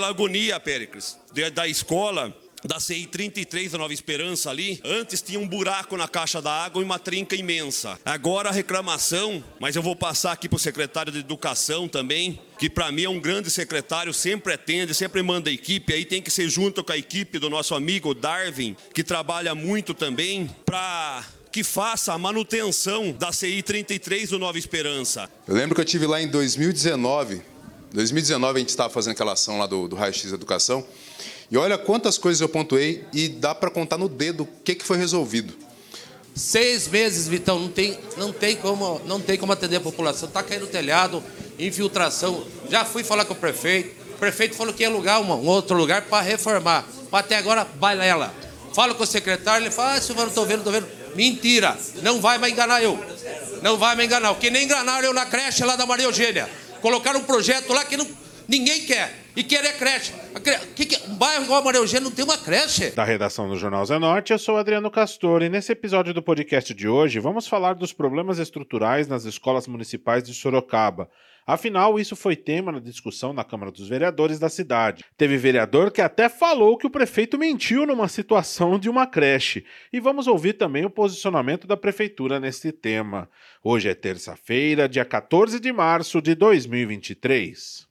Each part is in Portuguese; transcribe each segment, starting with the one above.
pela agonia, Péricles, da escola da CI 33 da Nova Esperança ali, antes tinha um buraco na caixa da água e uma trinca imensa. Agora a reclamação, mas eu vou passar aqui para o secretário de Educação também, que para mim é um grande secretário, sempre atende, sempre manda equipe, aí tem que ser junto com a equipe do nosso amigo Darwin, que trabalha muito também, para que faça a manutenção da CI 33 do Nova Esperança. Eu lembro que eu tive lá em 2019, 2019 a gente estava fazendo aquela ação lá do, do Raio X Educação, e olha quantas coisas eu pontuei e dá para contar no dedo o que, que foi resolvido. Seis meses, Vitão, não tem, não tem, como, não tem como atender a população. Está caindo telhado, infiltração. Já fui falar com o prefeito. O prefeito falou que ia alugar um outro lugar para reformar. Mas até agora, balela. Falo com o secretário, ele fala, ah, não estou vendo, estou vendo. Mentira, não vai mais enganar eu. Não vai me enganar. Que nem enganaram eu na creche lá da Maria Eugênia. Colocaram um projeto lá que não, ninguém quer e querer creche. Que que... Um bairro igual a Maria Eugênia não tem uma creche. Da redação do Jornal Zenorte, eu sou Adriano Castor e nesse episódio do podcast de hoje vamos falar dos problemas estruturais nas escolas municipais de Sorocaba. Afinal, isso foi tema na discussão na Câmara dos Vereadores da cidade. Teve vereador que até falou que o prefeito mentiu numa situação de uma creche. E vamos ouvir também o posicionamento da prefeitura nesse tema. Hoje é terça-feira, dia 14 de março de 2023.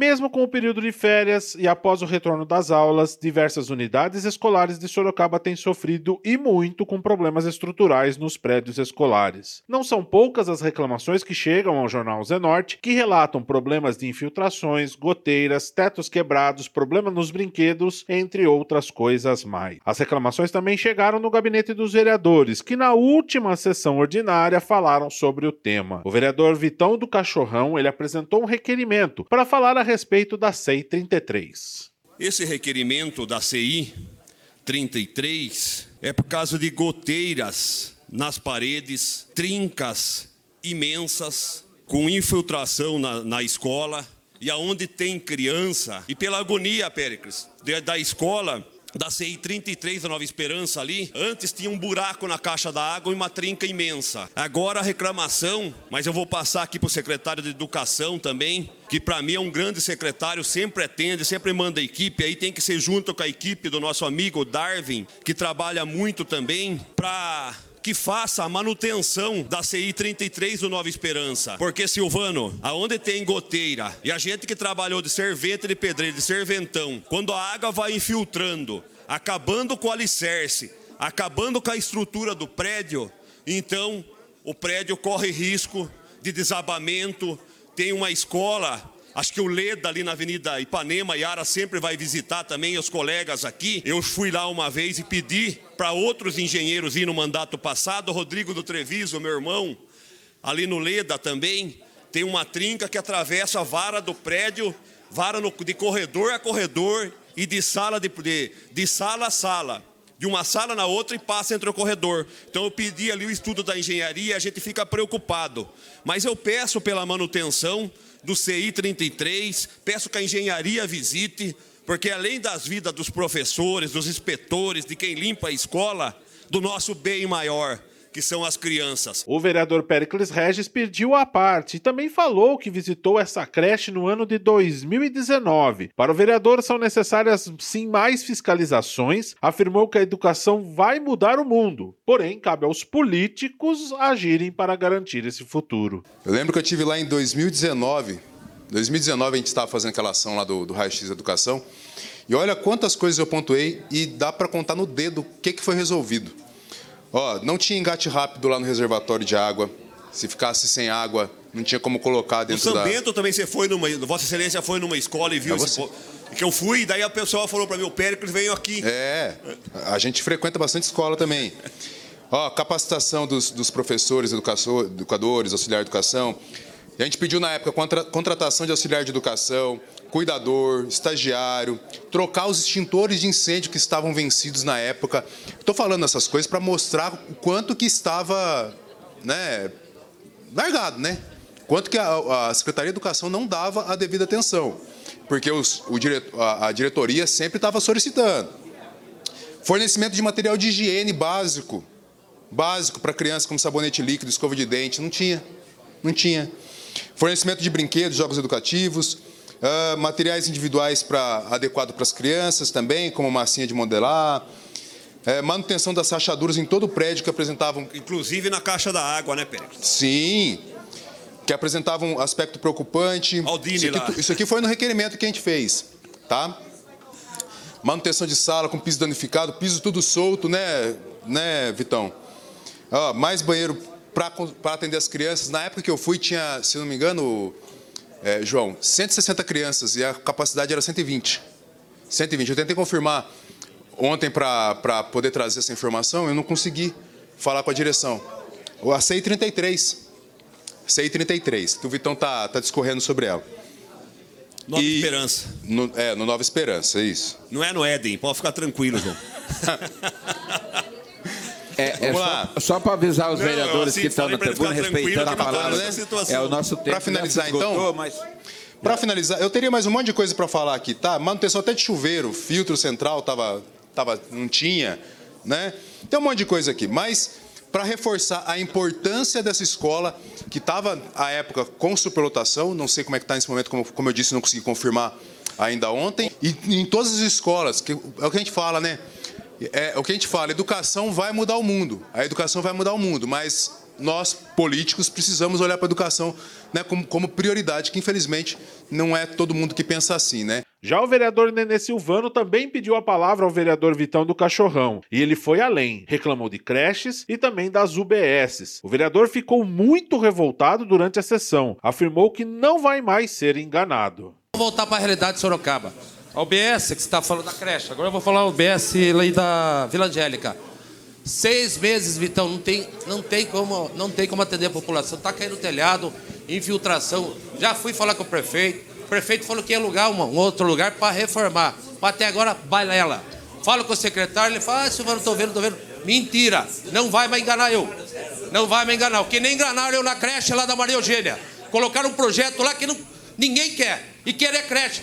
Mesmo com o período de férias e após o retorno das aulas, diversas unidades escolares de Sorocaba têm sofrido e muito com problemas estruturais nos prédios escolares. Não são poucas as reclamações que chegam ao jornal Zenorte, que relatam problemas de infiltrações, goteiras, tetos quebrados, problemas nos brinquedos, entre outras coisas mais. As reclamações também chegaram no gabinete dos vereadores, que na última sessão ordinária falaram sobre o tema. O vereador Vitão do Cachorrão, ele apresentou um requerimento para falar a respeito da CI 33. Esse requerimento da CI 33 é por causa de goteiras nas paredes, trincas imensas, com infiltração na, na escola, e aonde tem criança, e pela agonia, Péricles, da escola, da CI 33 da Nova Esperança ali, antes tinha um buraco na caixa da água e uma trinca imensa. Agora a reclamação, mas eu vou passar aqui para o secretário de Educação também, que para mim é um grande secretário, sempre atende, sempre manda equipe, aí tem que ser junto com a equipe do nosso amigo Darwin, que trabalha muito também, para que faça a manutenção da CI 33 do Nova Esperança. Porque, Silvano, aonde tem goteira e a gente que trabalhou de servente de pedreiro, de serventão, quando a água vai infiltrando, acabando com o alicerce, acabando com a estrutura do prédio, então o prédio corre risco de desabamento. Tem uma escola Acho que o Leda ali na Avenida Ipanema, Yara sempre vai visitar também os colegas aqui. Eu fui lá uma vez e pedi para outros engenheiros ir no mandato passado. Rodrigo do Treviso, meu irmão, ali no Leda também, tem uma trinca que atravessa a vara do prédio, vara no, de corredor a corredor e de sala, de, de, de sala a sala de uma sala na outra e passa entre o corredor. Então eu pedi ali o estudo da engenharia, a gente fica preocupado. Mas eu peço pela manutenção do CI 33, peço que a engenharia visite, porque além das vidas dos professores, dos inspetores, de quem limpa a escola, do nosso bem maior, que são as crianças. O vereador Pericles Regis pediu a parte e também falou que visitou essa creche no ano de 2019. Para o vereador são necessárias sim mais fiscalizações, afirmou que a educação vai mudar o mundo, porém cabe aos políticos agirem para garantir esse futuro. Eu lembro que eu tive lá em 2019, 2019 a gente estava fazendo aquela ação lá do, do Raio X Educação, e olha quantas coisas eu pontuei e dá para contar no dedo o que, que foi resolvido. Ó, não tinha engate rápido lá no reservatório de água. Se ficasse sem água, não tinha como colocar dentro no São da... Bento também você foi numa... Vossa Excelência foi numa escola e viu... Esse... Que eu fui, e daí a pessoa falou para mim, o Péricles veio aqui. É, a gente frequenta bastante escola também. Ó, capacitação dos, dos professores, educadores, auxiliar de educação. A gente pediu na época contra, contratação de auxiliar de educação, cuidador, estagiário, trocar os extintores de incêndio que estavam vencidos na época. Estou falando essas coisas para mostrar o quanto que estava né, largado, né? Quanto que a, a, Secretaria de Educação não dava a devida atenção. Porque os, o a, a diretoria sempre estava solicitando. Fornecimento de material de higiene básico. Básico para crianças, como sabonete líquido, escova de dente. Não tinha. Não tinha. Fornecimento de brinquedos, jogos educativos Uh, materiais individuais pra, adequado para as crianças também, como massinha de modelar. É, manutenção das rachaduras em todo o prédio que apresentavam. Inclusive na caixa da água, né, Pérez? Sim, que apresentavam um aspecto preocupante. Aldine isso, lá. aqui, isso aqui foi no requerimento que a gente fez, tá? Manutenção de sala com piso danificado, piso tudo solto, né, né, Vitão? Ó, mais banheiro para atender as crianças. Na época que eu fui, tinha, se não me engano, é, João, 160 crianças e a capacidade era 120. 120. Eu tentei confirmar ontem para poder trazer essa informação, eu não consegui falar com a direção. A CI 33. CI 33, que o Vitão tá, tá discorrendo sobre ela. Nova E- Esperança. No, é, no Nova Esperança, é isso. Não é no Éden, pode ficar tranquilo, João. É, é Vamos só, lá. só para avisar os Não, vereadores assim, que estão na tribuna, respeitando a palavra. É o nosso tempo. Pra finalizar, já se esgotou, então? Mas... Para finalizar, eu teria mais um monte de coisa para falar aqui, tá? Manutenção até de chuveiro, filtro central tava, tava, não tinha, né? Tem um monte de coisa aqui, mas para reforçar a importância dessa escola, que estava à época com superlotação, não sei como é que está nesse momento, como, como eu disse, não consegui confirmar ainda ontem, e em todas as escolas, que é o que a gente fala, né? É o que a gente fala, educação vai mudar o mundo, a educação vai mudar o mundo, mas nós, políticos, precisamos olhar para a educação né, como, como prioridade, que infelizmente não é todo mundo que pensa assim, né? Já o vereador Nenê Silvano também pediu a palavra ao vereador Vitão do Cachorrão. E ele foi além, reclamou de creches e também das UBSs. O vereador ficou muito revoltado durante a sessão. Afirmou que não vai mais ser enganado. Vamos voltar para a realidade de Sorocaba. A UBS, que você está falando da creche, agora eu vou falar a UBS lá da Vila Angélica. Seis meses, Vitão, não tem, não tem, como, não tem como atender a população. Está caindo telhado, infiltração. Já fui falar com o prefeito. O prefeito falou que ia alugar uma- um outro lugar para reformar. Mas até agora, balela. Falo com o secretário, ele fala, ah, Silvano, estou vendo, estou vendo. Mentira, não vai mais enganar eu. Não vai me enganar. Que nem enganaram eu na creche lá da Maria Eugênia. Colocaram um projeto lá que não, ninguém quer. E querer creche.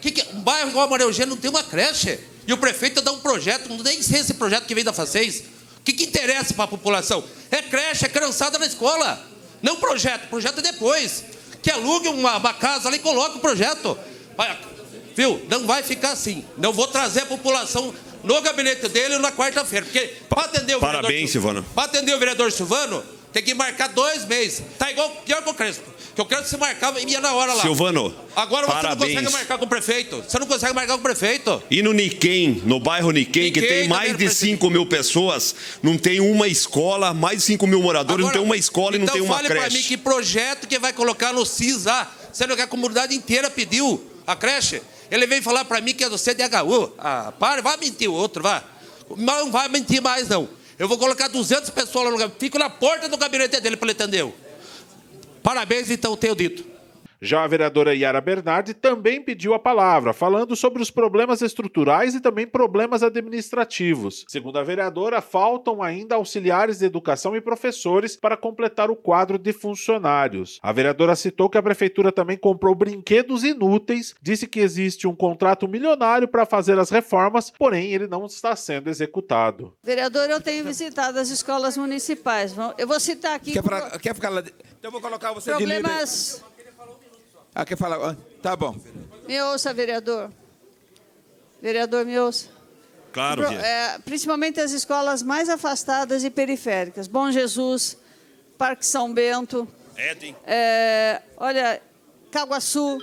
Que que... Um bairro igual a Maria Eugênia não tem uma creche. E o prefeito dá um projeto, não nem sei esse projeto que vem da FACES. O que, que interessa para a população? É creche, é criançada na escola. Não projeto, projeto é depois. Que alugue uma, uma casa ali e coloque o projeto. Vai- Viu? Não vai ficar assim. Não vou trazer a população no gabinete dele na quarta-feira. Porque para atender o Parabéns, vereador Silvano. Para atender o vereador Silvano, tem que marcar dois meses. Tá igual pior que o Crespo. Que o Crespo se marcava e ia na hora lá. Silvano, Agora você não parabéns. consegue marcar com o prefeito. Você não consegue marcar com o prefeito. E no Niquem, no bairro Niquem, que tem mais de presidente. 5 mil pessoas, não tem uma escola, mais de 5 mil moradores, não tem uma escola e não então tem uma fale pra creche. mim que projeto que vai colocar no CIS lá, sendo que a comunidade inteira pediu a creche. Ele veio falar pra mim que é do CDHU. Ah, para, vai mentir o outro, vá. Não vai mentir mais, não. Eu vou colocar 200 pessoas lá no gabinete. Fico na porta do gabinete dele para ele atender. Parabéns, então, tenho dito. Já a vereadora Yara Bernardi também pediu a palavra, falando sobre os problemas estruturais e também problemas administrativos. Segundo a vereadora, faltam ainda auxiliares de educação e professores para completar o quadro de funcionários. A vereadora citou que a prefeitura também comprou brinquedos inúteis, disse que existe um contrato milionário para fazer as reformas, porém ele não está sendo executado. Vereador, eu tenho visitado as escolas municipais. Eu vou citar aqui Quer, pra- quer ficar lá? Então eu vou colocar você de líder. Ah, quer falar? Ah, Tá bom. Me ouça, vereador. Vereador, me ouça. Claro, Pro- é, principalmente as escolas mais afastadas e periféricas. Bom Jesus, Parque São Bento, Éden. é, olha, Caguaçu.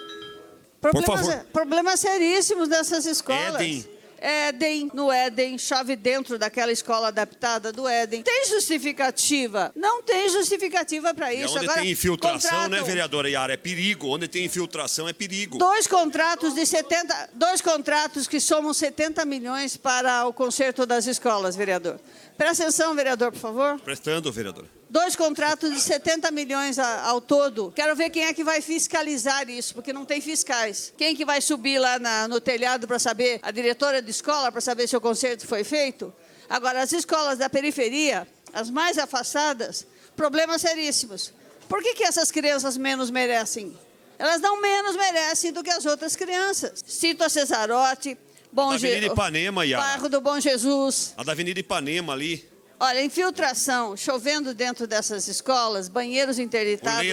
Problemas, favor. problemas seríssimos dessas escolas. Éden. Éden, no Éden, chove dentro daquela escola adaptada do Éden. Tem justificativa? Não tem justificativa para E isso. onde Agora, tem infiltração, né, contratam vereadora Yara? É perigo. Onde tem infiltração é perigo. Dois contratos de 70, dois contratos que somam 70 milhões para o conserto das escolas, vereador. Presta atenção, vereador, por favor. Prestando, vereadora. Dois contratos de 70 milhões ao todo. Quero ver quem é que vai fiscalizar isso, porque não tem fiscais. Quem que vai subir lá na- no telhado para saber, a diretora de escola, para saber se o conserto foi feito? Agora, as escolas da periferia, as mais afastadas, problemas seríssimos. Por que, que essas crianças menos merecem? Elas não menos merecem do que as outras crianças. Cito a Cesarote, Bom Da Avenida Je- Ipanema, Yara. Bairro do Bom Jesus, A da Avenida Ipanema ali. Olha, infiltração, chovendo dentro dessas escolas, banheiros interditados,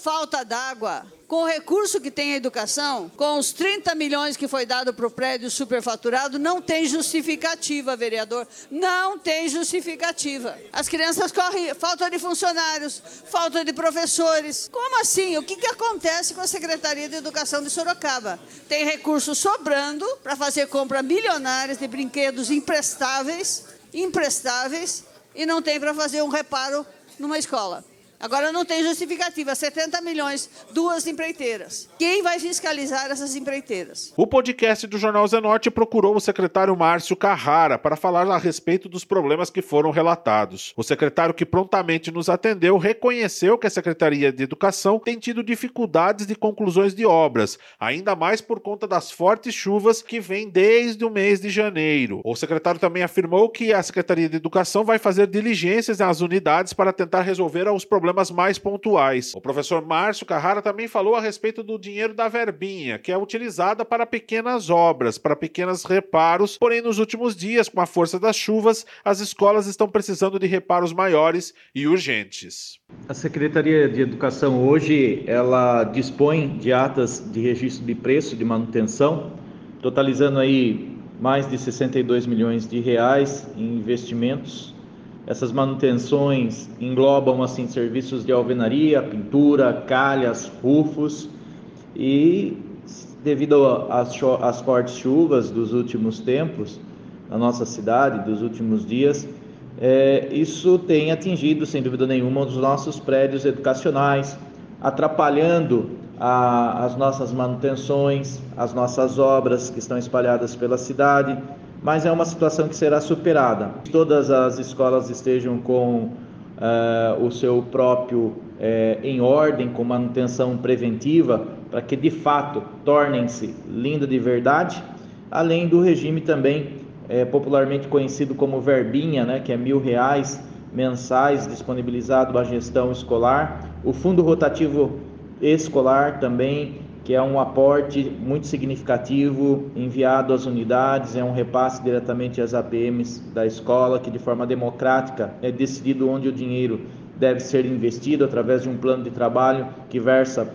falta d'água. Com o recurso que tem a educação, com os 30 milhões que foi dado para o prédio superfaturado, não tem justificativa, vereador. Não tem justificativa. As crianças correm, falta de funcionários, falta de professores. Como assim? O que, que acontece com a Secretaria de Educação de Sorocaba? Tem recursos sobrando para fazer compra milionárias de brinquedos imprestáveis, imprestáveis, e não tem para fazer um reparo numa escola. Agora não tem justificativa, 70 milhões, duas empreiteiras. Quem vai fiscalizar essas empreiteiras? O podcast do Jornal Zenorte procurou o secretário Márcio Carrara para falar a respeito dos problemas que foram relatados. O secretário que prontamente nos atendeu reconheceu que a Secretaria de Educação tem tido dificuldades de conclusões de obras, ainda mais por conta das fortes chuvas que vêm desde o mês de janeiro. O secretário também afirmou que a Secretaria de Educação vai fazer diligências nas unidades para tentar resolver os problemas mais pontuais. O professor Márcio Carrara também falou a respeito do dinheiro da verbinha, que é utilizada para pequenas obras, para pequenos reparos, porém nos últimos dias, com a força das chuvas, as escolas estão precisando de reparos maiores e urgentes. A Secretaria de Educação hoje ela dispõe de atas de registro de preço de manutenção, totalizando aí mais de 62 milhões de reais em investimentos essas manutenções englobam assim serviços de alvenaria, pintura, calhas, rufos e devido às, fortes chuvas dos últimos tempos na nossa cidade, dos últimos dias, é, isso tem atingido sem dúvida nenhuma os nossos prédios educacionais, atrapalhando a, as nossas manutenções, as nossas obras que estão espalhadas pela cidade mas é uma situação que será superada. Todas as escolas estejam com uh, o seu próprio uh, em ordem, com manutenção preventiva, para que de fato tornem-se linda de verdade, além do regime também uh, popularmente conhecido como verbinha, né, que é mil reais mensais disponibilizado à gestão escolar, o fundo rotativo escolar também que é um aporte muito significativo enviado às unidades, é um repasse diretamente às APMs da escola, que de forma democrática é decidido onde o dinheiro deve ser investido através de um plano de trabalho que versa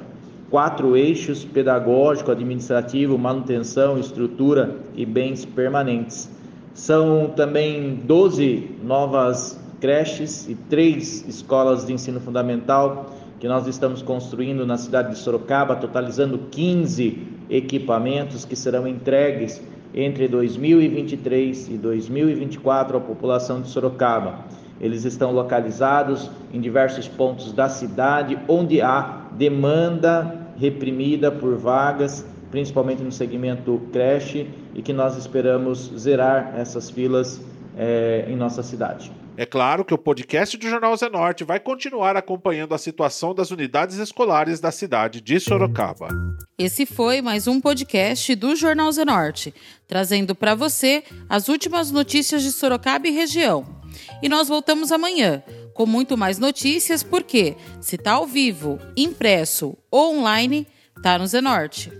quatro eixos: pedagógico, administrativo, manutenção, estrutura e bens permanentes. São também 12 novas creches e três escolas de ensino fundamental que nós estamos construindo na cidade de Sorocaba, totalizando 15 equipamentos que serão entregues entre 2023 e 2024 à população de Sorocaba. Eles estão localizados em diversos pontos da cidade onde há demanda reprimida por vagas, principalmente no segmento creche, e que nós esperamos zerar essas filas é, em nossa cidade. É claro que o podcast do Jornal Zenorte vai continuar acompanhando a situação das unidades escolares da cidade de Sorocaba. Esse foi mais um podcast do Jornal Zenorte, trazendo para você as últimas notícias de Sorocaba e região. E nós voltamos amanhã com muito mais notícias, porque se tá ao vivo, impresso ou online, tá no Zenorte.